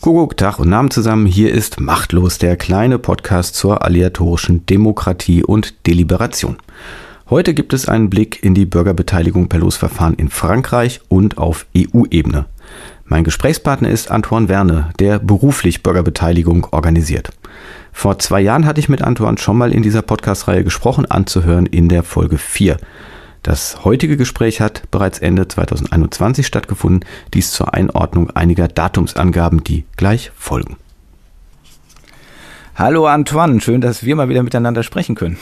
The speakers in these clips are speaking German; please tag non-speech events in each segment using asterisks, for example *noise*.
Kuckuck, Tag und Namen zusammen. Hier ist Machtlos, der kleine Podcast zur aleatorischen Demokratie und Deliberation. Heute gibt es einen Blick in die Bürgerbeteiligung per Losverfahren in Frankreich und auf EU-Ebene. Mein Gesprächspartner ist Antoine Verne, der beruflich Bürgerbeteiligung organisiert. Vor zwei Jahren hatte ich mit Antoine schon mal in dieser Podcast-Reihe gesprochen, anzuhören in der Folge 4. Das heutige Gespräch hat bereits Ende 2021 stattgefunden, dies zur Einordnung einiger Datumsangaben, die gleich folgen. Hallo Antoine, schön, dass wir mal wieder miteinander sprechen können.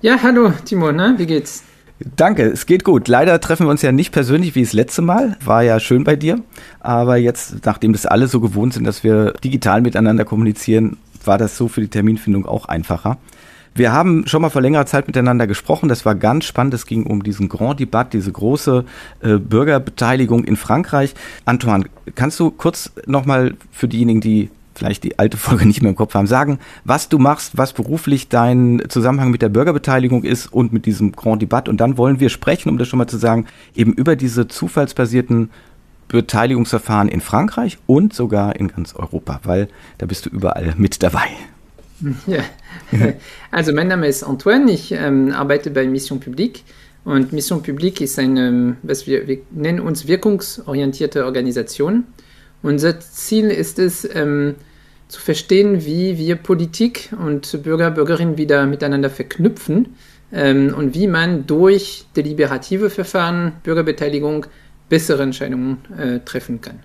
Ja, hallo Timo, ne? wie geht's? Danke, es geht gut. Leider treffen wir uns ja nicht persönlich wie das letzte Mal. War ja schön bei dir. Aber jetzt, nachdem das alle so gewohnt sind, dass wir digital miteinander kommunizieren, war das so für die Terminfindung auch einfacher. Wir haben schon mal vor längerer Zeit miteinander gesprochen. Das war ganz spannend. Es ging um diesen Grand Debat, diese große äh, Bürgerbeteiligung in Frankreich. Antoine, kannst du kurz nochmal für diejenigen, die vielleicht die alte Folge *laughs* nicht mehr im Kopf haben, sagen, was du machst, was beruflich dein Zusammenhang mit der Bürgerbeteiligung ist und mit diesem Grand Debat. Und dann wollen wir sprechen, um das schon mal zu sagen, eben über diese zufallsbasierten Beteiligungsverfahren in Frankreich und sogar in ganz Europa, weil da bist du überall mit dabei. *laughs* Ja. Also mein Name ist Antoine, ich ähm, arbeite bei Mission Publique und Mission Publique ist eine, was wir, wir nennen uns wirkungsorientierte Organisation. Unser Ziel ist es, ähm, zu verstehen, wie wir Politik und Bürger, Bürgerinnen wieder miteinander verknüpfen ähm, und wie man durch deliberative Verfahren, Bürgerbeteiligung, bessere Entscheidungen äh, treffen kann.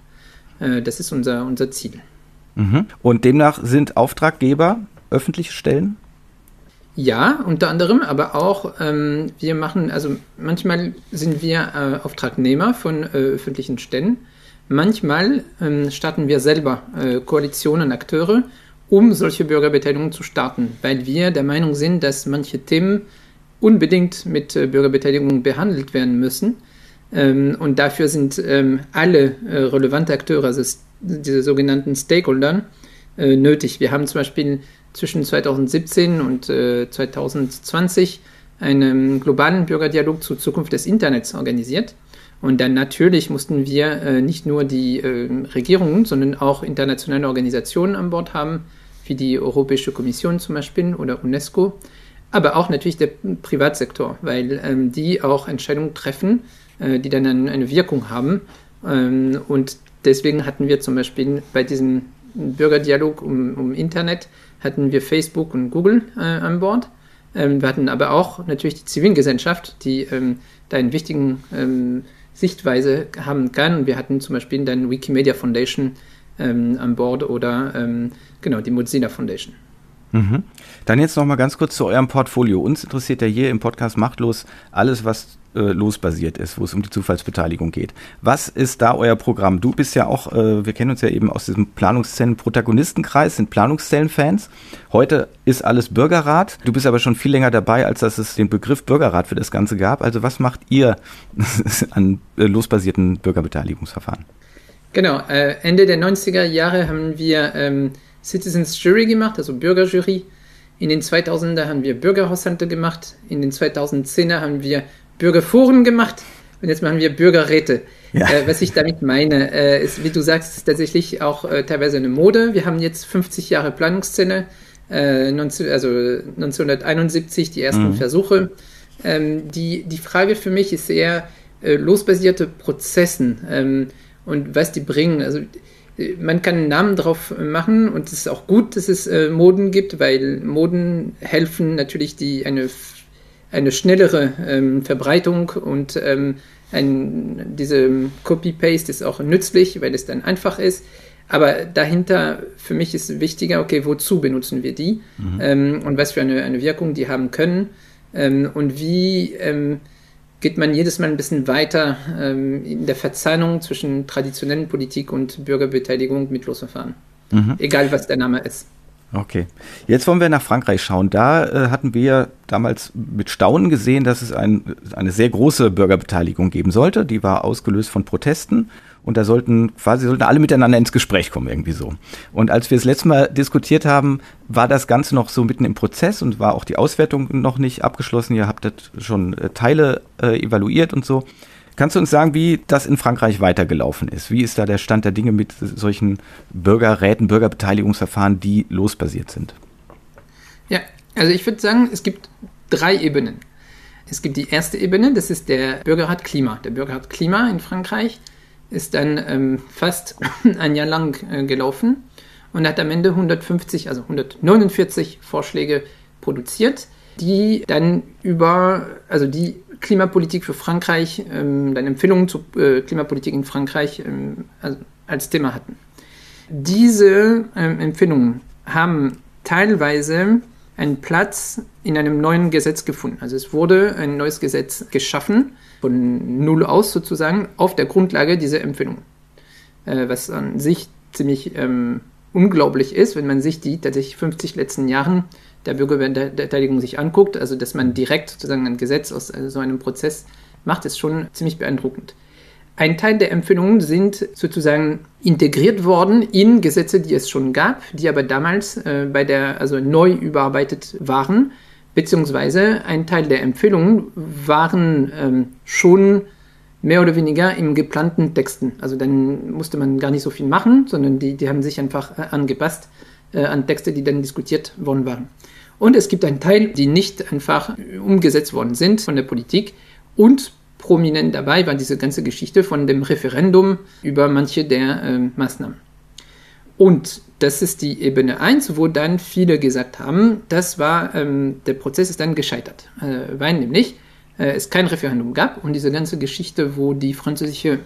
Äh, das ist unser, unser Ziel. Mhm. Und demnach sind Auftraggeber öffentliche Stellen? Ja, unter anderem, aber auch ähm, wir machen, also manchmal sind wir äh, Auftragnehmer von äh, öffentlichen Stellen. Manchmal ähm, starten wir selber äh, Koalitionen, Akteure, um solche Bürgerbeteiligung zu starten, weil wir der Meinung sind, dass manche Themen unbedingt mit äh, Bürgerbeteiligung behandelt werden müssen. Ähm, und dafür sind ähm, alle äh, relevanten Akteure, also diese sogenannten Stakeholder, äh, nötig. Wir haben zum Beispiel zwischen 2017 und äh, 2020 einen globalen Bürgerdialog zur Zukunft des Internets organisiert. Und dann natürlich mussten wir äh, nicht nur die äh, Regierungen, sondern auch internationale Organisationen an Bord haben, wie die Europäische Kommission zum Beispiel oder UNESCO, aber auch natürlich der Privatsektor, weil ähm, die auch Entscheidungen treffen, äh, die dann eine Wirkung haben. Ähm, und deswegen hatten wir zum Beispiel bei diesem Bürgerdialog um, um Internet hatten wir Facebook und Google äh, an Bord. Ähm, wir hatten aber auch natürlich die Zivilgesellschaft, die ähm, da einen wichtigen ähm, Sichtweise haben kann. wir hatten zum Beispiel dann Wikimedia Foundation ähm, an Bord oder ähm, genau die Mozilla Foundation. Mhm. Dann jetzt noch mal ganz kurz zu eurem Portfolio. Uns interessiert ja hier im Podcast Machtlos alles, was äh, losbasiert ist, wo es um die Zufallsbeteiligung geht. Was ist da euer Programm? Du bist ja auch, äh, wir kennen uns ja eben aus diesem Planungszellen-Protagonistenkreis, sind Planungszellen-Fans. Heute ist alles Bürgerrat. Du bist aber schon viel länger dabei, als dass es den Begriff Bürgerrat für das Ganze gab. Also was macht ihr *laughs* an äh, losbasierten Bürgerbeteiligungsverfahren? Genau, äh, Ende der 90er Jahre haben wir ähm, Citizens Jury gemacht, also Bürgerjury. In den 2000er haben wir Bürgerhaushalte gemacht. In den 2010er haben wir Bürgerforen gemacht und jetzt machen wir Bürgerräte. Ja. Äh, was ich damit meine, äh, ist, wie du sagst, ist tatsächlich auch äh, teilweise eine Mode. Wir haben jetzt 50 Jahre Planungsszene, 19, äh, also 1971 die ersten mhm. Versuche. Ähm, die, die Frage für mich ist eher äh, losbasierte Prozessen ähm, und was die bringen. Also äh, man kann einen Namen drauf machen und es ist auch gut, dass es Moden gibt, weil Moden helfen natürlich die eine eine schnellere ähm, Verbreitung und ähm, ein, diese Copy-Paste ist auch nützlich, weil es dann einfach ist. Aber dahinter für mich ist wichtiger, okay, wozu benutzen wir die mhm. ähm, und was für eine, eine Wirkung die haben können ähm, und wie ähm, geht man jedes Mal ein bisschen weiter ähm, in der Verzahnung zwischen traditionellen Politik und Bürgerbeteiligung mit Losverfahren. Mhm. Egal, was der Name ist. Okay. Jetzt wollen wir nach Frankreich schauen. Da äh, hatten wir damals mit Staunen gesehen, dass es ein, eine sehr große Bürgerbeteiligung geben sollte. Die war ausgelöst von Protesten und da sollten quasi sollten alle miteinander ins Gespräch kommen irgendwie so. Und als wir das letzte Mal diskutiert haben, war das Ganze noch so mitten im Prozess und war auch die Auswertung noch nicht abgeschlossen. Ihr habt das schon äh, Teile äh, evaluiert und so. Kannst du uns sagen, wie das in Frankreich weitergelaufen ist? Wie ist da der Stand der Dinge mit solchen Bürgerräten, Bürgerbeteiligungsverfahren, die losbasiert sind? Ja, also ich würde sagen, es gibt drei Ebenen. Es gibt die erste Ebene, das ist der Bürgerrat Klima. Der Bürgerrat Klima in Frankreich ist dann ähm, fast *laughs* ein Jahr lang äh, gelaufen und hat am Ende 150, also 149 Vorschläge produziert, die dann über, also die Klimapolitik für Frankreich, ähm, dann Empfehlungen zur äh, Klimapolitik in Frankreich ähm, also als Thema hatten. Diese ähm, Empfehlungen haben teilweise einen Platz in einem neuen Gesetz gefunden. Also es wurde ein neues Gesetz geschaffen, von Null aus sozusagen, auf der Grundlage dieser Empfehlungen. Äh, was an sich ziemlich ähm, unglaublich ist, wenn man sich die tatsächlich 50 letzten Jahren der Bürgerbeteiligung sich anguckt, also dass man direkt sozusagen ein Gesetz aus äh, so einem Prozess macht, ist schon ziemlich beeindruckend. Ein Teil der Empfehlungen sind sozusagen integriert worden in Gesetze, die es schon gab, die aber damals äh, bei der, also neu überarbeitet waren, beziehungsweise ein Teil der Empfehlungen waren ähm, schon mehr oder weniger im geplanten Texten. Also dann musste man gar nicht so viel machen, sondern die, die haben sich einfach äh, angepasst äh, an Texte, die dann diskutiert worden waren. Und es gibt einen Teil, die nicht einfach umgesetzt worden sind von der Politik und prominent dabei war diese ganze Geschichte von dem Referendum über manche der äh, Maßnahmen. Und das ist die Ebene 1, wo dann viele gesagt haben, das war, ähm, der Prozess ist dann gescheitert, äh, weil nämlich äh, es kein Referendum gab und diese ganze Geschichte, wo die französische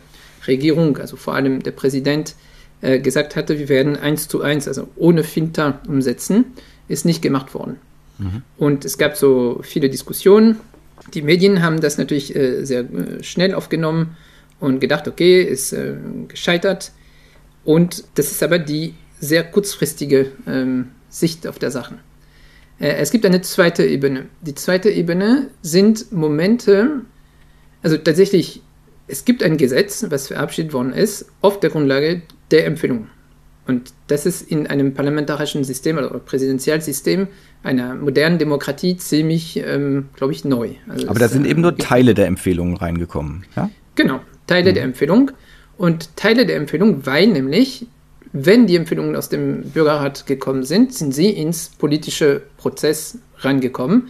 Regierung, also vor allem der Präsident, äh, gesagt hatte, wir werden eins zu eins, also ohne Filter umsetzen, ist nicht gemacht worden. Mhm. Und es gab so viele Diskussionen die Medien haben das natürlich äh, sehr äh, schnell aufgenommen und gedacht, okay, ist äh, gescheitert. Und das ist aber die sehr kurzfristige ähm, Sicht auf der Sachen. Äh, es gibt eine zweite Ebene. Die zweite Ebene sind Momente, also tatsächlich, es gibt ein Gesetz, was verabschiedet worden ist, auf der Grundlage der Empfehlungen. Und das ist in einem parlamentarischen System oder Präsidentialsystem einer modernen Demokratie ziemlich, ähm, glaube ich, neu. Also Aber da sind äh, eben nur Teile der Empfehlungen reingekommen, ja? Genau, Teile mhm. der Empfehlung. Und Teile der Empfehlung, weil nämlich, wenn die Empfehlungen aus dem Bürgerrat gekommen sind, sind sie ins politische Prozess reingekommen,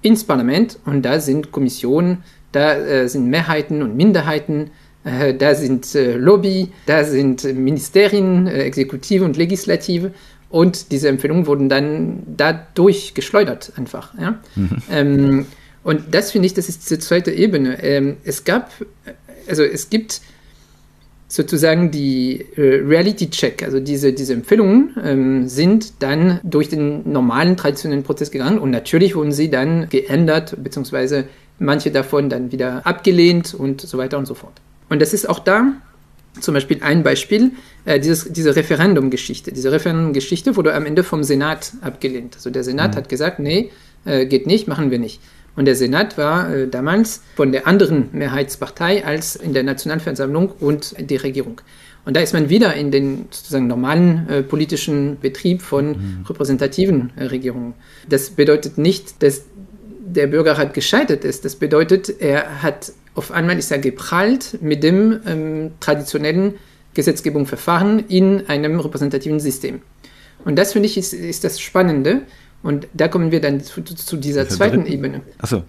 ins Parlament. Und da sind Kommissionen, da äh, sind Mehrheiten und Minderheiten da sind äh, Lobby, da sind Ministerien, äh, Exekutive und Legislative. Und diese Empfehlungen wurden dann dadurch geschleudert einfach. Ja? Mhm. Ähm, und das finde ich, das ist diese zweite Ebene. Ähm, es gab, also es gibt sozusagen die äh, Reality Check, also diese, diese Empfehlungen ähm, sind dann durch den normalen traditionellen Prozess gegangen und natürlich wurden sie dann geändert, beziehungsweise manche davon dann wieder abgelehnt und so weiter und so fort. Und das ist auch da zum Beispiel ein Beispiel, äh, dieses, diese Referendum-Geschichte. Diese Referendum-Geschichte wurde am Ende vom Senat abgelehnt. Also der Senat mhm. hat gesagt, nee, äh, geht nicht, machen wir nicht. Und der Senat war äh, damals von der anderen Mehrheitspartei als in der Nationalversammlung und die Regierung. Und da ist man wieder in den sozusagen normalen äh, politischen Betrieb von mhm. repräsentativen äh, Regierungen. Das bedeutet nicht, dass der Bürgerrat gescheitert ist. Das bedeutet, er hat auf einmal ist er geprallt mit dem ähm, traditionellen Gesetzgebungsverfahren in einem repräsentativen System. Und das finde ich ist, ist das Spannende. Und da kommen wir dann zu, zu dieser zweiten Ebene. Achso.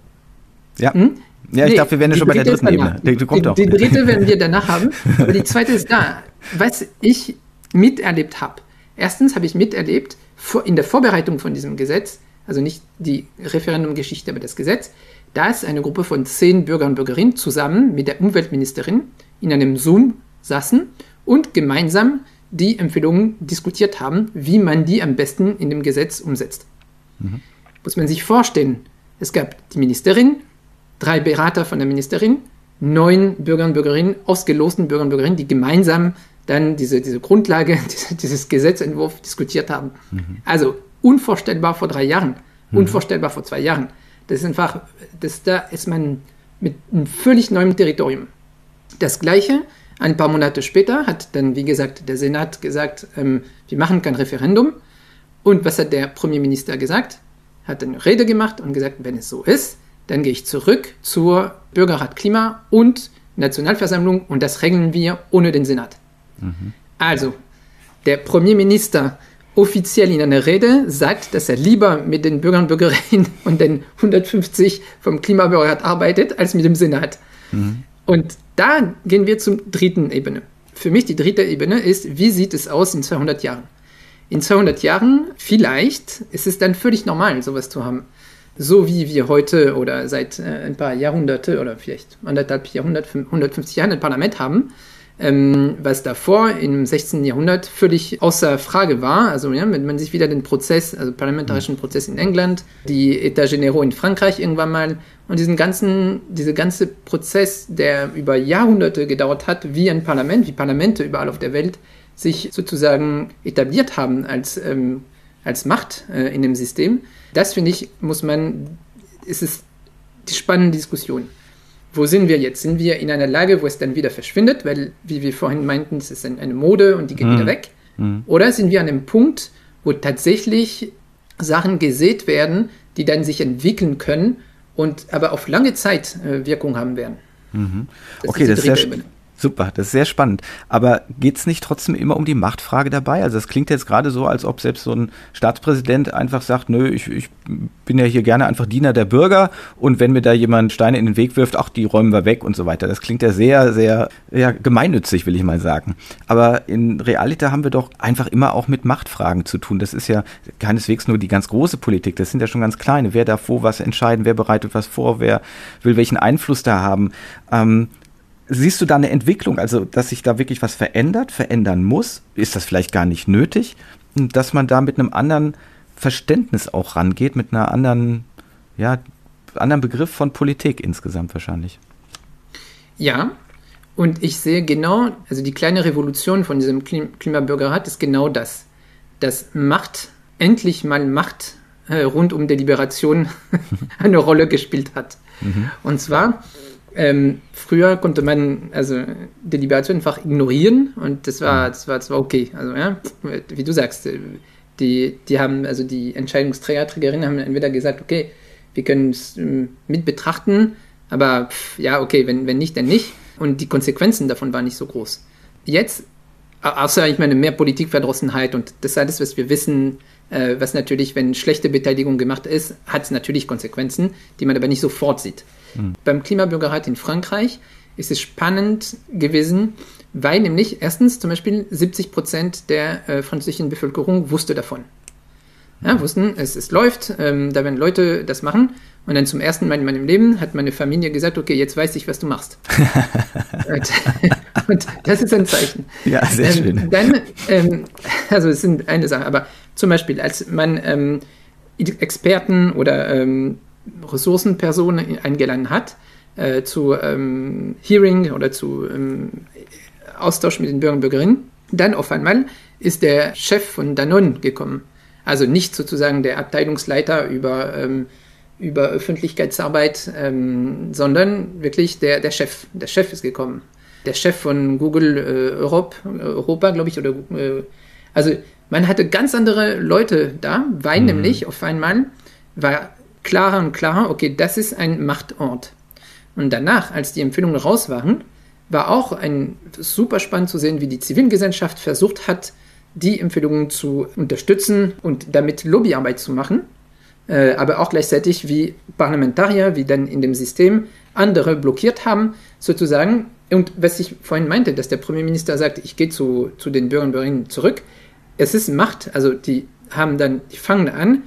Ja. Hm? Ja, ich nee, dachte, wir wären ja schon bei der dritten Ebene. Die, die, die dritte werden wir danach haben. Aber die zweite ist da. Was ich miterlebt habe. Erstens habe ich miterlebt, in der Vorbereitung von diesem Gesetz, also nicht die Referendumgeschichte, aber das Gesetz, dass eine Gruppe von zehn Bürgern und Bürgerinnen zusammen mit der Umweltministerin in einem Zoom saßen und gemeinsam die Empfehlungen diskutiert haben, wie man die am besten in dem Gesetz umsetzt. Mhm. Muss man sich vorstellen, es gab die Ministerin, drei Berater von der Ministerin, neun Bürger und Bürgerinnen, ausgelosten Bürger und Bürgerinnen, die gemeinsam dann diese, diese Grundlage, *laughs* dieses Gesetzentwurf diskutiert haben. Mhm. Also unvorstellbar vor drei Jahren, mhm. unvorstellbar vor zwei Jahren. Das ist einfach, das, da ist man mit einem völlig neuen Territorium. Das Gleiche, ein paar Monate später, hat dann, wie gesagt, der Senat gesagt, ähm, wir machen kein Referendum. Und was hat der Premierminister gesagt? Hat eine Rede gemacht und gesagt, wenn es so ist, dann gehe ich zurück zur Bürgerrat Klima und Nationalversammlung und das regeln wir ohne den Senat. Mhm. Also, der Premierminister offiziell in einer Rede sagt, dass er lieber mit den Bürgern und Bürgerinnen *laughs* und den 150 vom Klimabürgerrat arbeitet, als mit dem Senat. Mhm. Und da gehen wir zur dritten Ebene. Für mich die dritte Ebene ist, wie sieht es aus in 200 Jahren? In 200 Jahren vielleicht ist es dann völlig normal, sowas zu haben. So wie wir heute oder seit äh, ein paar Jahrhunderte oder vielleicht anderthalb Jahrhundert, 150 Jahren ein Parlament haben, ähm, was davor im 16. Jahrhundert völlig außer Frage war. Also ja, wenn man sich wieder den Prozess, also parlamentarischen Prozess in England, die Etats Généraux in Frankreich irgendwann mal und diesen ganzen, diese ganze Prozess, der über Jahrhunderte gedauert hat, wie ein Parlament, wie Parlamente überall auf der Welt sich sozusagen etabliert haben als, ähm, als Macht äh, in dem System. Das finde ich, muss man, ist es die spannende Diskussion wo sind wir jetzt? Sind wir in einer Lage, wo es dann wieder verschwindet, weil, wie wir vorhin meinten, es ist eine Mode und die geht mhm. wieder weg? Mhm. Oder sind wir an einem Punkt, wo tatsächlich Sachen gesät werden, die dann sich entwickeln können und aber auf lange Zeit äh, Wirkung haben werden? Mhm. Okay, das ist sehr, Ebene. Super, das ist sehr spannend. Aber geht es nicht trotzdem immer um die Machtfrage dabei? Also es klingt jetzt gerade so, als ob selbst so ein Staatspräsident einfach sagt, nö, ich, ich, bin ja hier gerne einfach Diener der Bürger und wenn mir da jemand Steine in den Weg wirft, ach, die räumen wir weg und so weiter. Das klingt ja sehr, sehr ja, gemeinnützig, will ich mal sagen. Aber in Realita haben wir doch einfach immer auch mit Machtfragen zu tun. Das ist ja keineswegs nur die ganz große Politik, das sind ja schon ganz kleine. Wer darf wo was entscheiden, wer bereitet was vor, wer will welchen Einfluss da haben. Ähm, Siehst du da eine Entwicklung, also dass sich da wirklich was verändert, verändern muss? Ist das vielleicht gar nicht nötig? Dass man da mit einem anderen Verständnis auch rangeht, mit einer anderen, ja, anderen Begriff von Politik insgesamt wahrscheinlich. Ja, und ich sehe genau, also die kleine Revolution von diesem Klimabürgerrat ist genau das. Dass Macht, endlich mal Macht äh, rund um Deliberation *laughs* eine Rolle gespielt hat. Mhm. Und zwar ähm, früher konnte man also Deliberation einfach ignorieren und das war, das war, das war okay. Also ja, wie du sagst, die, die haben, also die Entscheidungsträger, Trägerinnen haben entweder gesagt, okay, wir können es ähm, mit betrachten, aber pff, ja, okay, wenn, wenn nicht, dann nicht. Und die Konsequenzen davon waren nicht so groß. Jetzt, außer ich meine, mehr Politikverdrossenheit und das alles, was wir wissen, äh, was natürlich, wenn schlechte Beteiligung gemacht ist, hat es natürlich Konsequenzen, die man aber nicht sofort sieht. Mhm. Beim Klimabürgerrat in Frankreich ist es spannend gewesen, weil nämlich erstens zum Beispiel 70 Prozent der äh, französischen Bevölkerung wusste davon. Ja, wussten, es, es läuft, ähm, da werden Leute das machen. Und dann zum ersten Mal in meinem Leben hat meine Familie gesagt, okay, jetzt weiß ich, was du machst. *laughs* und, *laughs* und, das ist ein Zeichen. Ja, sehr ähm, schön. Dann, ähm, *laughs* also es sind eine Sache, aber zum Beispiel, als man ähm, Experten oder ähm, Ressourcenpersonen eingeladen hat, äh, zu ähm, Hearing oder zu ähm, Austausch mit den Bürgern und Bürgerinnen. Dann auf einmal ist der Chef von Danone gekommen. Also nicht sozusagen der Abteilungsleiter über, ähm, über Öffentlichkeitsarbeit, ähm, sondern wirklich der, der Chef. Der Chef ist gekommen. Der Chef von Google äh, Europe, Europa, glaube ich, oder äh, also man hatte ganz andere Leute da, weil mhm. nämlich auf einmal war klarer und klarer, okay, das ist ein Machtort. Und danach, als die Empfehlungen raus waren, war auch ein super spannend zu sehen, wie die Zivilgesellschaft versucht hat, die Empfehlungen zu unterstützen und damit Lobbyarbeit zu machen, äh, aber auch gleichzeitig wie Parlamentarier, wie dann in dem System andere blockiert haben, sozusagen. Und was ich vorhin meinte, dass der Premierminister sagt, ich gehe zu, zu den Bürgern und Bürgerinnen zurück, es ist Macht, also die haben dann, die fangen an,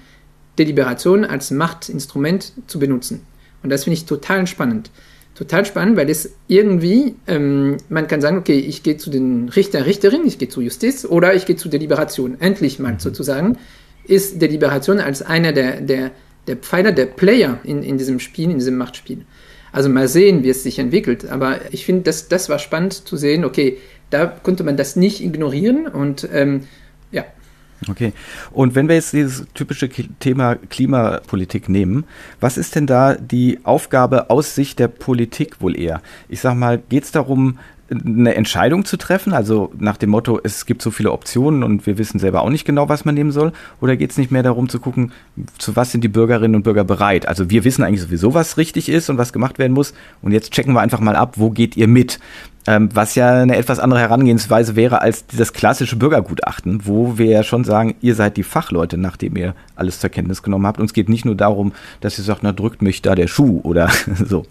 Deliberation als Machtinstrument zu benutzen. Und das finde ich total spannend. Total spannend, weil es irgendwie, ähm, man kann sagen, okay, ich gehe zu den Richter, Richterinnen, ich gehe zu Justiz oder ich gehe zu Deliberation. Endlich mal mhm. sozusagen ist Deliberation als einer der, der, der Pfeiler, der Player in, in diesem Spiel, in diesem Machtspiel. Also mal sehen, wie es sich entwickelt. Aber ich finde, das, das war spannend zu sehen, okay, da konnte man das nicht ignorieren und ähm, Okay. Und wenn wir jetzt dieses typische Thema Klimapolitik nehmen, was ist denn da die Aufgabe aus Sicht der Politik wohl eher? Ich sag mal, geht es darum, eine Entscheidung zu treffen? Also nach dem Motto, es gibt so viele Optionen und wir wissen selber auch nicht genau, was man nehmen soll? Oder geht es nicht mehr darum zu gucken, zu was sind die Bürgerinnen und Bürger bereit? Also wir wissen eigentlich sowieso, was richtig ist und was gemacht werden muss. Und jetzt checken wir einfach mal ab, wo geht ihr mit? Ähm, was ja eine etwas andere Herangehensweise wäre als das klassische Bürgergutachten, wo wir ja schon sagen, ihr seid die Fachleute, nachdem ihr alles zur Kenntnis genommen habt. Und es geht nicht nur darum, dass ihr sagt, na drückt mich da der Schuh oder *laughs* so.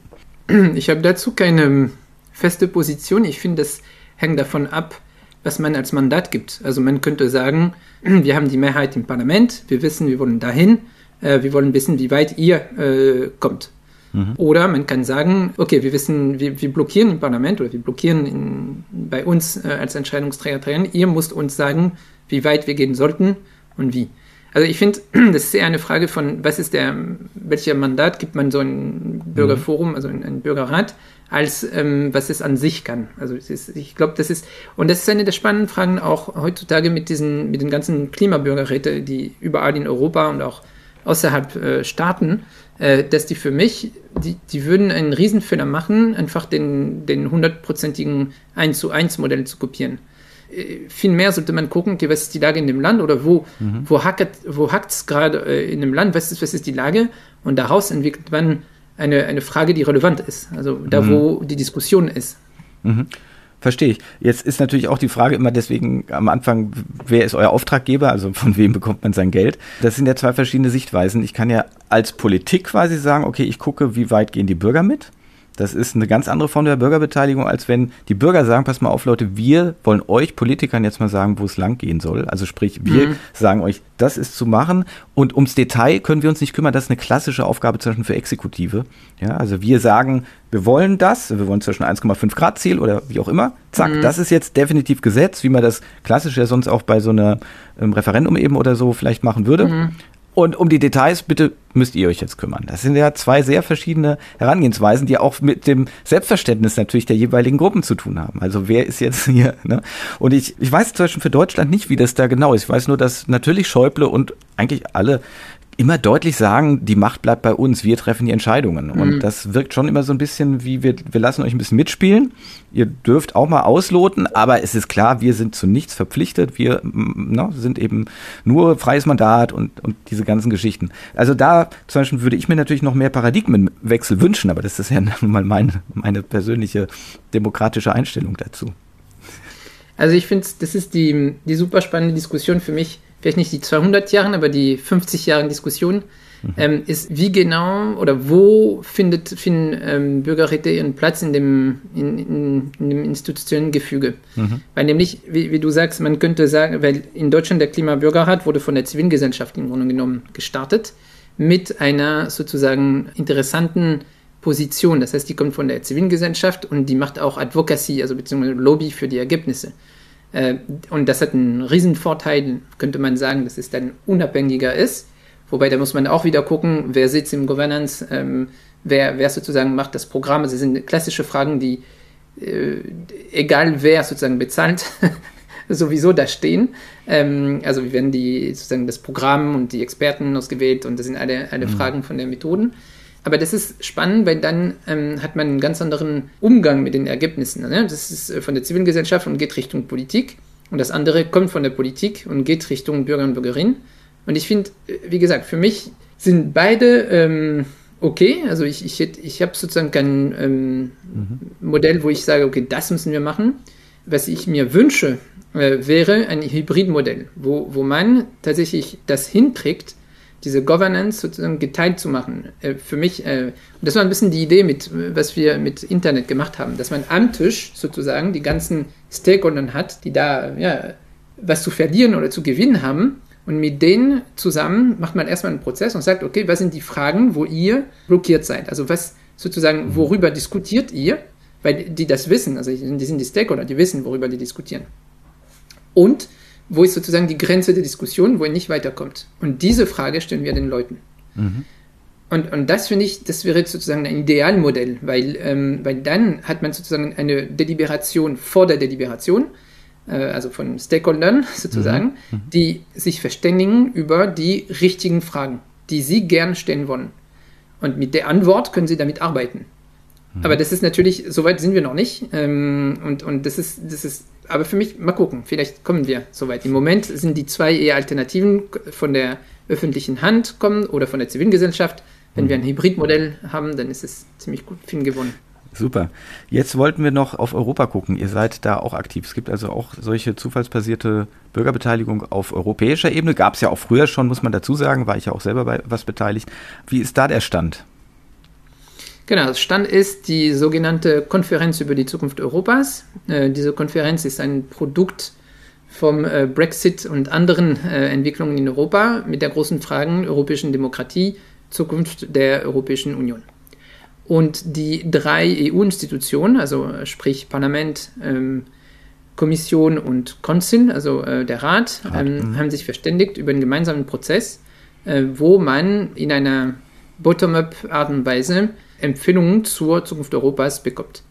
Ich habe dazu keine feste Position. Ich finde, das hängt davon ab, was man als Mandat gibt. Also man könnte sagen, *clears throat* wir haben die Mehrheit im Parlament, wir wissen, wir wollen dahin, äh, wir wollen wissen, wie weit ihr äh, kommt. Mhm. Oder man kann sagen, okay, wir wissen, wir, wir blockieren im Parlament oder wir blockieren in, bei uns äh, als Entscheidungsträger drin, ihr müsst uns sagen, wie weit wir gehen sollten und wie. Also ich finde, *clears throat* das ist eher eine Frage von, was ist der, welcher Mandat gibt man so ein Bürgerforum, also ein, Bürgerrat, als ähm, was es an sich kann. Also ist, ich glaube, das ist, und das ist eine der spannenden Fragen auch heutzutage mit diesen, mit den ganzen Klimabürgerräte, die überall in Europa und auch außerhalb äh, Staaten, äh, dass die für mich, die, die würden einen Riesenfehler machen, einfach den, den hundertprozentigen 1 zu 1 Modell zu kopieren. Äh, viel mehr sollte man gucken, okay, was ist die Lage in dem Land oder wo, mhm. wo hackt wo es gerade äh, in dem Land, was ist, was ist die Lage und daraus entwickelt man eine, eine Frage, die relevant ist, also da, mhm. wo die Diskussion ist. Mhm. Verstehe ich. Jetzt ist natürlich auch die Frage immer deswegen am Anfang, wer ist euer Auftraggeber? Also von wem bekommt man sein Geld? Das sind ja zwei verschiedene Sichtweisen. Ich kann ja als Politik quasi sagen, okay, ich gucke, wie weit gehen die Bürger mit? Das ist eine ganz andere Form der Bürgerbeteiligung, als wenn die Bürger sagen, pass mal auf, Leute, wir wollen euch Politikern jetzt mal sagen, wo es lang gehen soll. Also sprich, wir mhm. sagen euch, das ist zu machen und ums Detail können wir uns nicht kümmern. Das ist eine klassische Aufgabe zum Beispiel für Exekutive. Ja, also wir sagen, wir wollen das, wir wollen zwischen 1,5 Grad Ziel oder wie auch immer. Zack, mhm. das ist jetzt definitiv Gesetz, wie man das klassisch ja sonst auch bei so einer ähm, Referendum eben oder so vielleicht machen würde. Mhm. Und um die Details, bitte müsst ihr euch jetzt kümmern. Das sind ja zwei sehr verschiedene Herangehensweisen, die auch mit dem Selbstverständnis natürlich der jeweiligen Gruppen zu tun haben. Also wer ist jetzt *laughs* hier? Ne? Und ich, ich weiß zum Beispiel für Deutschland nicht, wie das da genau ist. Ich weiß nur, dass natürlich Schäuble und eigentlich alle immer deutlich sagen, die Macht bleibt bei uns, wir treffen die Entscheidungen. Mhm. Und das wirkt schon immer so ein bisschen wie, wir, wir lassen euch ein bisschen mitspielen. Ihr dürft auch mal ausloten, aber es ist klar, wir sind zu nichts verpflichtet. Wir na, sind eben nur freies Mandat und, und diese ganzen Geschichten. Also da zum Beispiel würde ich mir natürlich noch mehr Paradigmenwechsel wünschen, aber das ist ja *laughs* nun mal meine, meine persönliche demokratische Einstellung dazu. Also ich finde, das ist die, die super spannende Diskussion für mich vielleicht nicht die 200 Jahre, aber die 50 Jahre Diskussion, mhm. ähm, ist, wie genau oder wo findet, finden ähm, Bürgerräte ihren Platz in dem, in, in, in dem institutionellen Gefüge. Mhm. Weil nämlich, wie, wie, du sagst, man könnte sagen, weil in Deutschland der Klimabürgerrat wurde von der Zivilgesellschaft im Grunde genommen gestartet, mit einer sozusagen interessanten Position. Das heißt, die kommt von der Zivilgesellschaft und die macht auch Advocacy, also beziehungsweise Lobby für die Ergebnisse. Äh, und das hat einen Riesenvorteil, könnte man sagen, dass es dann unabhängiger ist. Wobei, da muss man auch wieder gucken, wer sitzt im Governance, ähm, wer, wer sozusagen macht das Programm. Also, das sind klassische Fragen, die, äh, egal wer sozusagen bezahlt, *laughs* sowieso da stehen. Ähm, also, wie werden die sozusagen das Programm und die Experten ausgewählt und das sind alle, alle mhm. Fragen von den Methoden. Aber das ist spannend, weil dann ähm, hat man einen ganz anderen Umgang mit den Ergebnissen. Ne? Das ist äh, von der Zivilgesellschaft und geht Richtung Politik. Und das andere kommt von der Politik und geht Richtung Bürger und Bürgerinnen. Und ich finde, äh, wie gesagt, für mich sind beide ähm, okay. Also ich, ich, ich habe sozusagen kein ähm, mhm. Modell, wo ich sage, okay, das müssen wir machen. Was ich mir wünsche, äh, wäre ein Hybridmodell, wo, wo man tatsächlich das hinkriegt, diese Governance sozusagen geteilt zu machen. Äh, für mich, äh, das war ein bisschen die Idee, mit, was wir mit Internet gemacht haben, dass man am Tisch sozusagen die ganzen Stakeholder hat, die da ja, was zu verlieren oder zu gewinnen haben. Und mit denen zusammen macht man erstmal einen Prozess und sagt, okay, was sind die Fragen, wo ihr blockiert seid? Also was sozusagen, mhm. worüber diskutiert ihr? Weil die das wissen, also die sind die Stakeholder, die wissen, worüber die diskutieren. Und wo ist sozusagen die Grenze der Diskussion, wo er nicht weiterkommt? Und diese Frage stellen wir den Leuten. Mhm. Und, und das finde ich, das wäre sozusagen ein Idealmodell, weil, ähm, weil dann hat man sozusagen eine Deliberation vor der Deliberation, äh, also von Stakeholdern *laughs* sozusagen, mhm. Mhm. die sich verständigen über die richtigen Fragen, die sie gern stellen wollen. Und mit der Antwort können sie damit arbeiten. Aber das ist natürlich, soweit sind wir noch nicht. Ähm, und, und das ist, das ist, aber für mich, mal gucken, vielleicht kommen wir soweit. Im Moment sind die zwei eher Alternativen von der öffentlichen Hand kommen oder von der Zivilgesellschaft. Wenn wir ein Hybridmodell haben, dann ist es ziemlich gut viel gewonnen. Super. Jetzt wollten wir noch auf Europa gucken. Ihr seid da auch aktiv. Es gibt also auch solche zufallsbasierte Bürgerbeteiligung auf europäischer Ebene. Gab es ja auch früher schon, muss man dazu sagen. War ich ja auch selber bei was beteiligt. Wie ist da der Stand? Genau, das Stand ist die sogenannte Konferenz über die Zukunft Europas. Äh, diese Konferenz ist ein Produkt vom äh, Brexit und anderen äh, Entwicklungen in Europa mit der großen Frage europäischen Demokratie, Zukunft der Europäischen Union. Und die drei EU-Institutionen, also sprich Parlament, ähm, Kommission und Konzil, also äh, der Rat, ähm, mhm. haben sich verständigt über einen gemeinsamen Prozess, äh, wo man in einer Bottom-up-Art und Weise Empfehlungen zur Zukunft Europas bekommt.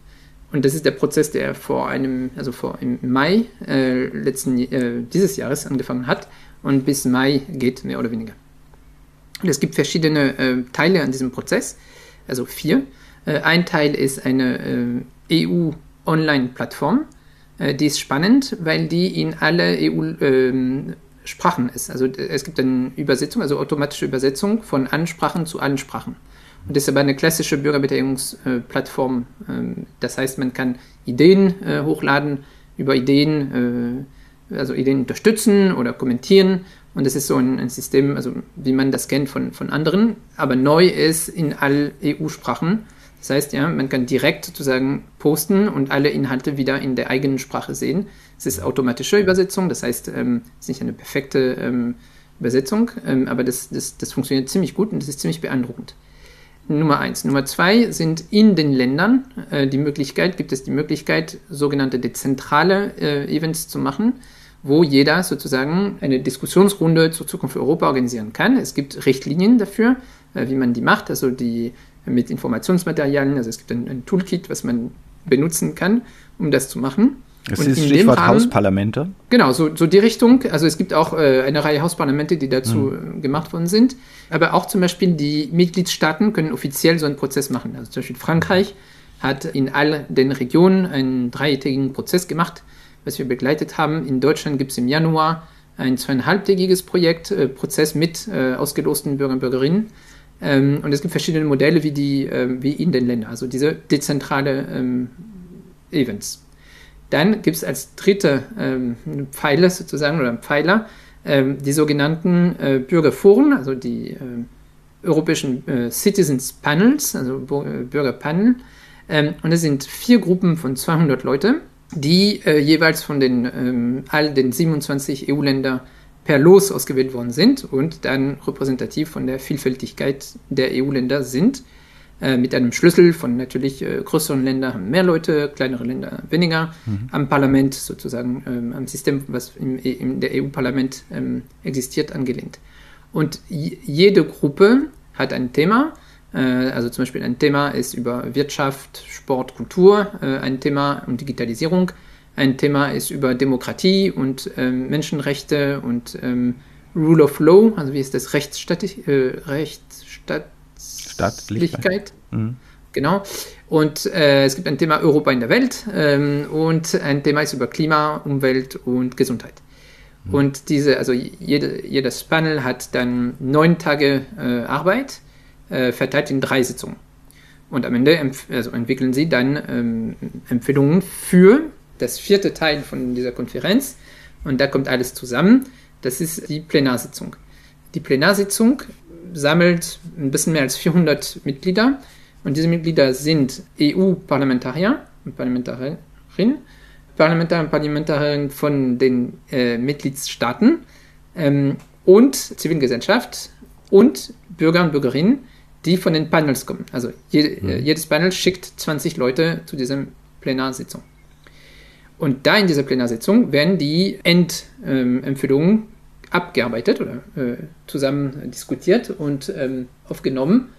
Und das ist der Prozess, der vor einem, also vor im Mai äh, letzten, äh, dieses Jahres angefangen hat und bis Mai geht, mehr oder weniger. Und es gibt verschiedene äh, Teile an diesem Prozess, also vier. Äh, ein Teil ist eine äh, EU-Online-Plattform. Äh, die ist spannend, weil die in alle EU-Sprachen ähm, ist. Also es gibt eine Übersetzung, also automatische Übersetzung von Ansprachen zu allen Sprachen. Und das ist aber eine klassische Bürgerbeteiligungsplattform. Ähm, das heißt, man kann Ideen äh, hochladen, über Ideen, äh, also Ideen unterstützen oder kommentieren. Und das ist so ein, ein, System, also wie man das kennt von, von anderen, aber neu ist in all EU-Sprachen. Das heißt, ja, man kann direkt sozusagen posten und alle Inhalte wieder in der eigenen Sprache sehen. Es ist automatische Übersetzung, das heißt, ähm, es ist nicht eine perfekte ähm, Übersetzung, ähm, aber das, das, das funktioniert ziemlich gut und das ist ziemlich beeindruckend. Nummer eins. Nummer zwei sind in den Ländern äh, die Möglichkeit, gibt es die Möglichkeit, sogenannte dezentrale äh, Events zu machen, wo jeder sozusagen eine Diskussionsrunde zur Zukunft Europa organisieren kann. Es gibt Richtlinien dafür, äh, wie man die macht, also die mit Informationsmaterialien, also es gibt ein, ein Toolkit, was man benutzen kann, um das zu machen. Das und ist Stichwort Rahmen, Hausparlamente. Genau, so, so die Richtung. Also es gibt auch äh, eine Reihe Hausparlamente, die dazu mhm. gemacht worden sind. Aber auch zum Beispiel die Mitgliedstaaten können offiziell so einen Prozess machen. Also zum Beispiel Frankreich hat in all den Regionen einen dreitägigen Prozess gemacht, was wir begleitet haben. In Deutschland gibt es im Januar ein zweieinhalbtägiges Projekt, äh, Prozess mit äh, ausgelosten Bürgern und Bürgerinnen. Ähm, und es gibt verschiedene Modelle wie, die, äh, wie in den Ländern, also diese dezentrale ähm, Events. Dann gibt es als dritte ähm, Pfeiler sozusagen oder Pfeiler ähm, die sogenannten äh, Bürgerforen, also die äh, europäischen äh, Citizens Panels, also äh, Bürgerpanel. Ähm, und es sind vier Gruppen von 200 Leute, die äh, jeweils von den ähm, all den 27 EU-Ländern per Los ausgewählt worden sind und dann repräsentativ von der Vielfältigkeit der EU-Länder sind. Äh, mit einem Schlüssel von natürlich äh, größeren Ländern haben mehr Leute, kleinere Länder weniger, mhm. am Parlament sozusagen, ähm, am System, was im, der EU-Parlament ähm, existiert, angelehnt. Und jede Gruppe hat ein Thema, äh, also zum Beispiel ein Thema ist über Wirtschaft, Sport, Kultur, äh, ein Thema um Digitalisierung, ein Thema ist über Demokratie und ähm, Menschenrechte und ähm, Rule of Law, also wie ist das Rechtsstaat, äh, Rechtsstaat Staatlichkeit. Mhm. Genau. Und äh, es gibt ein Thema Europa in der Welt ähm, und ein Thema ist über Klima, Umwelt und Gesundheit. Mhm. Und diese, also jede, jedes Panel hat dann neun Tage äh, Arbeit, äh, verteilt in drei Sitzungen. Und am Ende also entwickeln sie dann ähm, Empfehlungen für das vierte Teil von dieser Konferenz. Und da kommt alles zusammen. Das ist die Plenarsitzung. Die Plenarsitzung sammelt ein bisschen mehr als 400 Mitglieder. Und diese Mitglieder sind EU-Parlamentarier und Parlamentarierinnen, Parlamentarier und Parlamentarierinnen von den äh, Mitgliedstaaten ähm, und Zivilgesellschaft und Bürger und Bürgerinnen, die von den Panels kommen. Also je, mhm. jedes Panel schickt 20 Leute zu dieser Plenarsitzung. Und da in dieser Plenarsitzung werden die Endempfehlungen ähm, abgearbeitet oder äh, zusammen diskutiert und ähm, aufgenommen.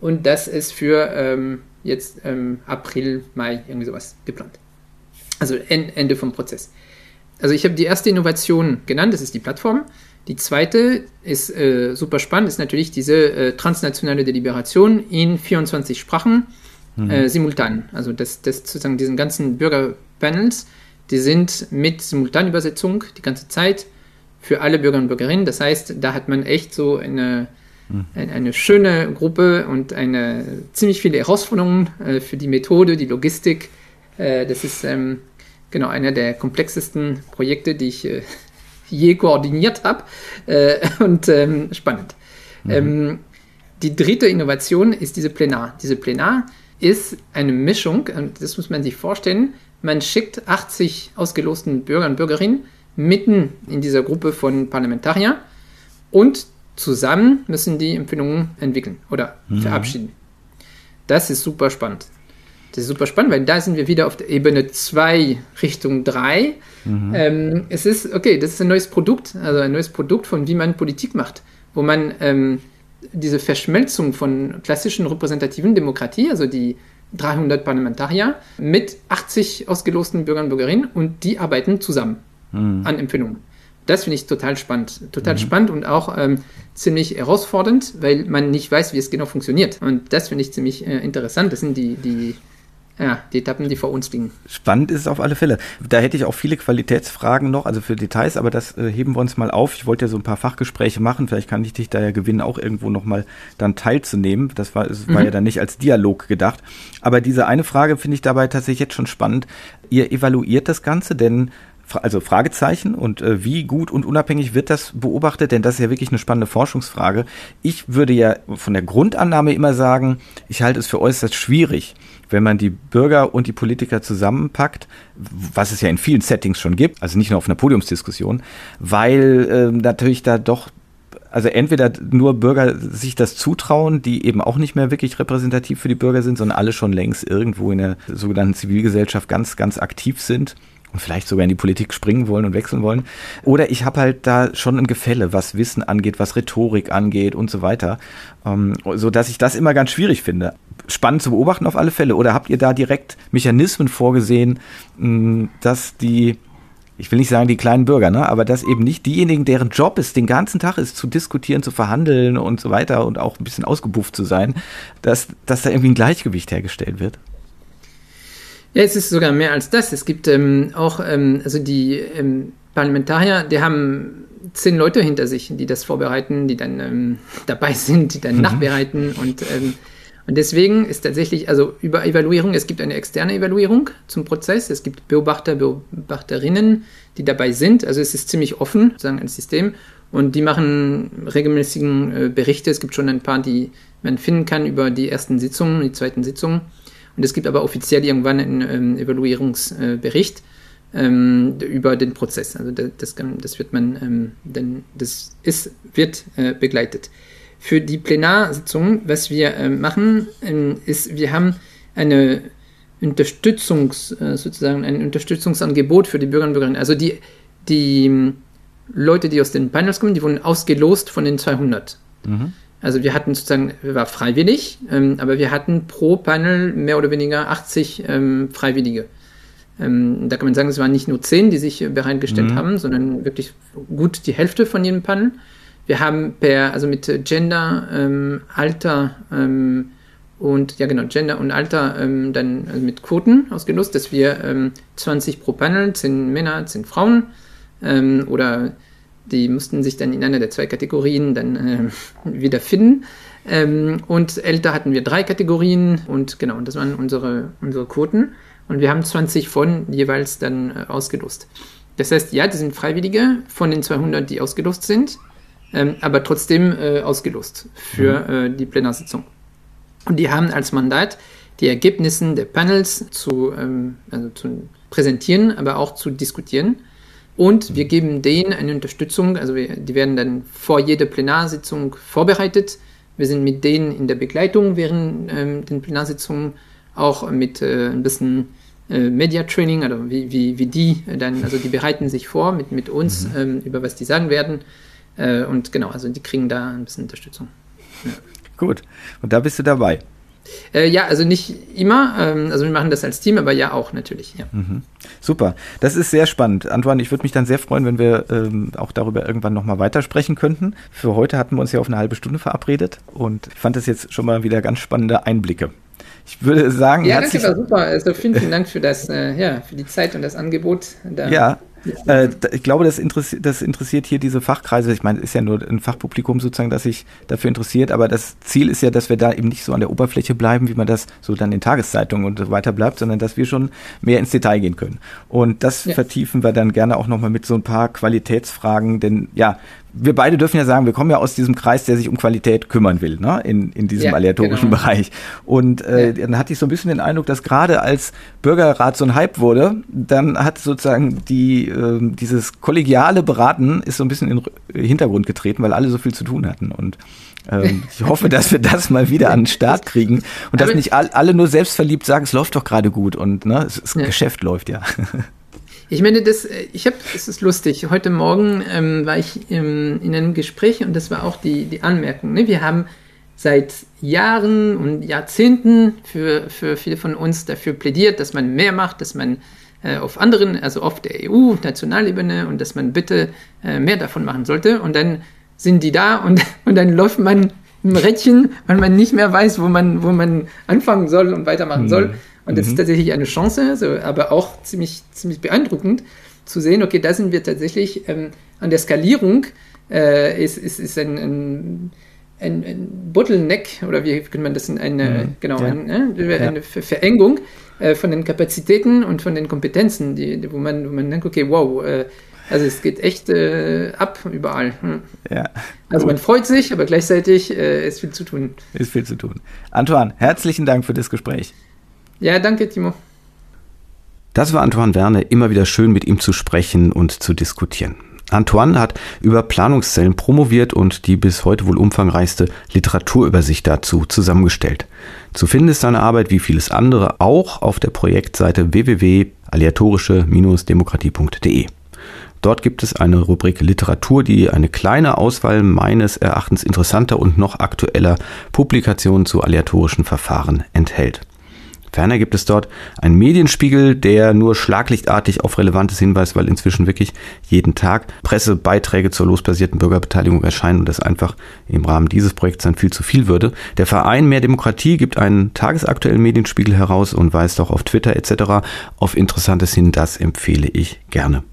Und das ist für ähm, jetzt ähm, April, Mai, irgendwie sowas geplant. Also Ende vom Prozess. Also ich habe die erste Innovation genannt, das ist die Plattform. Die zweite ist äh, super spannend, ist natürlich diese äh, transnationale Deliberation in 24 Sprachen mhm. äh, simultan. Also das, das sozusagen diesen ganzen Bürgerpanels, die sind mit Simultanübersetzung die ganze Zeit für alle Bürger und Bürgerinnen. Das heißt, da hat man echt so eine, mhm. eine, eine, schöne Gruppe und eine ziemlich viele Herausforderungen äh, für die Methode, die Logistik. Äh, das ist ähm, genau einer der komplexesten Projekte, die ich äh, *laughs* je koordiniert habe äh, *laughs* und ähm, spannend. Mhm. Ähm, die dritte Innovation ist diese Plenar. Diese Plenar ist eine Mischung, und das muss man sich vorstellen, man schickt 80 ausgelosten Bürger und Bürgerinnen mitten in dieser Gruppe von Parlamentariern und zusammen müssen die Empfehlungen entwickeln oder mhm. verabschieden. Das ist super spannend. Das ist super spannend, weil da sind wir wieder auf der Ebene 2 Richtung 3. Mhm. Ähm, es ist, okay, das ist ein neues Produkt, also ein neues Produkt von wie man Politik macht, wo man ähm, diese Verschmelzung von klassischen repräsentativen Demokratie, also die 300 Parlamentarier mit 80 ausgelosten Bürgern und Bürgerinnen und die arbeiten zusammen mhm. an Empfehlungen. Das finde ich total spannend. Total mhm. spannend und auch ähm, ziemlich herausfordernd, weil man nicht weiß, wie es genau funktioniert. Und das finde ich ziemlich äh, interessant. Das sind die, die ja, die Etappen, die vor uns liegen. Spannend ist es auf alle Fälle. Da hätte ich auch viele Qualitätsfragen noch, also für Details, aber das äh, heben wir uns mal auf. Ich wollte ja so ein paar Fachgespräche machen. Vielleicht kann ich dich da ja gewinnen, auch irgendwo nochmal dann teilzunehmen. Das war, das war mhm. ja dann nicht als Dialog gedacht. Aber diese eine Frage finde ich dabei tatsächlich jetzt schon spannend. Ihr evaluiert das Ganze, denn also Fragezeichen und äh, wie gut und unabhängig wird das beobachtet? Denn das ist ja wirklich eine spannende Forschungsfrage. Ich würde ja von der Grundannahme immer sagen, ich halte es für äußerst schwierig, wenn man die Bürger und die Politiker zusammenpackt, was es ja in vielen Settings schon gibt, also nicht nur auf einer Podiumsdiskussion, weil äh, natürlich da doch also entweder nur Bürger sich das zutrauen, die eben auch nicht mehr wirklich repräsentativ für die Bürger sind, sondern alle schon längst irgendwo in der sogenannten Zivilgesellschaft ganz, ganz aktiv sind und vielleicht sogar in die Politik springen wollen und wechseln wollen. Oder ich habe halt da schon ein Gefälle, was Wissen angeht, was Rhetorik angeht und so weiter, ähm, so dass ich das immer ganz schwierig finde. Spannend zu beobachten auf alle Fälle. Oder habt ihr da direkt Mechanismen vorgesehen, mh, dass die ich will nicht sagen die kleinen Bürger, ne, aber dass eben nicht diejenigen, deren Job es den ganzen Tag ist, zu diskutieren, zu verhandeln und so weiter und auch ein bisschen ausgebufft zu sein, dass, dass da irgendwie ein Gleichgewicht hergestellt wird. Ja, es ist sogar mehr als das. Es gibt ähm, auch, ähm, also die ähm, Parlamentarier, die haben zehn Leute hinter sich, die das vorbereiten, die dann ähm, *laughs* dabei sind, die dann mhm. nachbereiten. Und ähm, und deswegen ist tatsächlich, also über Evaluierung, es gibt eine externe Evaluierung zum Prozess, es gibt Beobachter, Beobachterinnen, die dabei sind, also es ist ziemlich offen, sozusagen ein System, und die machen regelmäßigen äh, Berichte, es gibt schon ein paar, die man finden kann über die ersten Sitzungen, die zweiten Sitzungen, und es gibt aber offiziell irgendwann einen ähm, Evaluierungsbericht ähm, über den Prozess. Also das, das, wird man, ähm, denn das ist, wird äh, begleitet. Für die Plenarsitzung, was wir äh, machen, ähm, ist, wir haben eine Unterstützungs, äh, sozusagen ein Unterstützungsangebot für die Bürger und Bürgerinnen. Also die, die Leute, die aus den Panels kommen, die wurden ausgelost von den 200. Mhm. Also wir hatten sozusagen, war freiwillig, ähm, aber wir hatten pro Panel mehr oder weniger 80 ähm, Freiwillige. Ähm, da kann man sagen, es waren nicht nur 10, die sich bereitgestellt mhm. haben, sondern wirklich gut die Hälfte von jedem Panel. Wir haben per, also mit Gender, ähm, Alter ähm, und ja genau, Gender und Alter ähm, dann also mit Quoten ausgelost, dass wir 20 pro Panel, 10 Männer, 10 Frauen oder die mussten sich dann in einer der zwei Kategorien dann äh, wiederfinden. Ähm, und älter hatten wir drei Kategorien und genau, und das waren unsere, unsere Quoten. Und wir haben 20 von jeweils dann äh, ausgelost. Das heißt, ja, die sind Freiwillige von den 200, die ausgelost sind, ähm, aber trotzdem äh, ausgelost für mhm. äh, die Plenarsitzung. Und die haben als Mandat die Ergebnisse der Panels zu, ähm, also zu präsentieren, aber auch zu diskutieren. Und wir geben denen eine Unterstützung, also wir, die werden dann vor jeder Plenarsitzung vorbereitet. Wir sind mit denen in der Begleitung während ähm, den Plenarsitzungen, auch mit äh, ein bisschen äh, Media Training, also wie, wie, wie die dann, also die bereiten sich vor mit, mit uns, mhm. ähm, über was die sagen werden. Äh, und genau, also die kriegen da ein bisschen Unterstützung. Ja. Gut, und da bist du dabei. Äh, ja, also nicht immer. Ähm, also wir machen das als Team, aber ja auch natürlich. Ja. Mhm. Super, das ist sehr spannend. Antoine, ich würde mich dann sehr freuen, wenn wir ähm, auch darüber irgendwann nochmal weitersprechen könnten. Für heute hatten wir uns ja auf eine halbe Stunde verabredet und ich fand das jetzt schon mal wieder ganz spannende Einblicke. Ich würde sagen, ja, das war super. Also vielen, vielen Dank für das, äh, ja, für die Zeit und das Angebot. Da. Ja, äh, ich glaube, das interessiert, das interessiert hier diese Fachkreise. Ich meine, ist ja nur ein Fachpublikum sozusagen, das sich dafür interessiert. Aber das Ziel ist ja, dass wir da eben nicht so an der Oberfläche bleiben, wie man das so dann in Tageszeitungen und so weiter bleibt, sondern dass wir schon mehr ins Detail gehen können. Und das ja. vertiefen wir dann gerne auch nochmal mit so ein paar Qualitätsfragen. Denn ja, wir beide dürfen ja sagen, wir kommen ja aus diesem Kreis, der sich um Qualität kümmern will, ne? in, in diesem ja, aleatorischen genau. Bereich. Und äh, ja. dann hatte ich so ein bisschen den Eindruck, dass gerade als Bürgerrat so ein Hype wurde, dann hat sozusagen die, äh, dieses kollegiale Beraten ist so ein bisschen in den Hintergrund getreten, weil alle so viel zu tun hatten. Und ähm, *laughs* ich hoffe, dass wir das mal wieder an den Start kriegen und dass nicht all, alle nur selbstverliebt sagen, es läuft doch gerade gut und ne, das ja. Geschäft läuft ja. *laughs* Ich meine, das, äh, ich habe, es ist lustig. Heute Morgen ähm, war ich ähm, in einem Gespräch und das war auch die, die Anmerkung. Ne? Wir haben seit Jahren und Jahrzehnten für, für viele von uns dafür plädiert, dass man mehr macht, dass man äh, auf anderen, also auf der EU, Nationalebene und dass man bitte äh, mehr davon machen sollte. Und dann sind die da und, *laughs* und dann läuft man im Rädchen, weil man nicht mehr weiß, wo man, wo man anfangen soll und weitermachen mhm. soll. Und das mhm. ist tatsächlich eine Chance, so, aber auch ziemlich, ziemlich beeindruckend zu sehen, okay, da sind wir tatsächlich ähm, an der Skalierung, äh, ist, ist, ist ein, ein, ein, ein, Bottleneck, oder wie könnte man das in eine, mhm. genau, ja. ein, äh, eine ja. Verengung äh, von den Kapazitäten und von den Kompetenzen, die, wo, man, wo man denkt, okay, wow, äh, also es geht echt äh, ab überall. Hm. Ja. Also man freut sich, aber gleichzeitig äh, ist viel zu tun. Ist viel zu tun. Antoine, herzlichen Dank für das Gespräch. Ja, danke, Timo. Das war Antoine Werner. Immer wieder schön, mit ihm zu sprechen und zu diskutieren. Antoine hat über Planungszellen promoviert und die bis heute wohl umfangreichste Literaturübersicht dazu zusammengestellt. Zu finden ist seine Arbeit wie vieles andere auch auf der Projektseite www.aleatorische-demokratie.de. Dort gibt es eine Rubrik Literatur, die eine kleine Auswahl meines Erachtens interessanter und noch aktueller Publikationen zu aleatorischen Verfahren enthält. Ferner gibt es dort einen Medienspiegel, der nur schlaglichtartig auf Relevantes hinweist, weil inzwischen wirklich jeden Tag Pressebeiträge zur losbasierten Bürgerbeteiligung erscheinen und das einfach im Rahmen dieses Projekts dann viel zu viel würde. Der Verein Mehr Demokratie gibt einen tagesaktuellen Medienspiegel heraus und weist auch auf Twitter etc. auf Interessantes hin. Das empfehle ich gerne.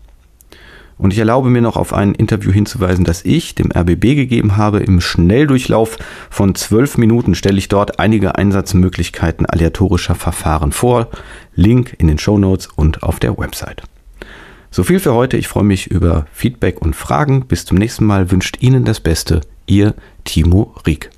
Und ich erlaube mir noch auf ein Interview hinzuweisen, das ich dem RBB gegeben habe. Im Schnelldurchlauf von zwölf Minuten stelle ich dort einige Einsatzmöglichkeiten aleatorischer Verfahren vor. Link in den Show Notes und auf der Website. So viel für heute. Ich freue mich über Feedback und Fragen. Bis zum nächsten Mal wünscht Ihnen das Beste. Ihr Timo Rieck.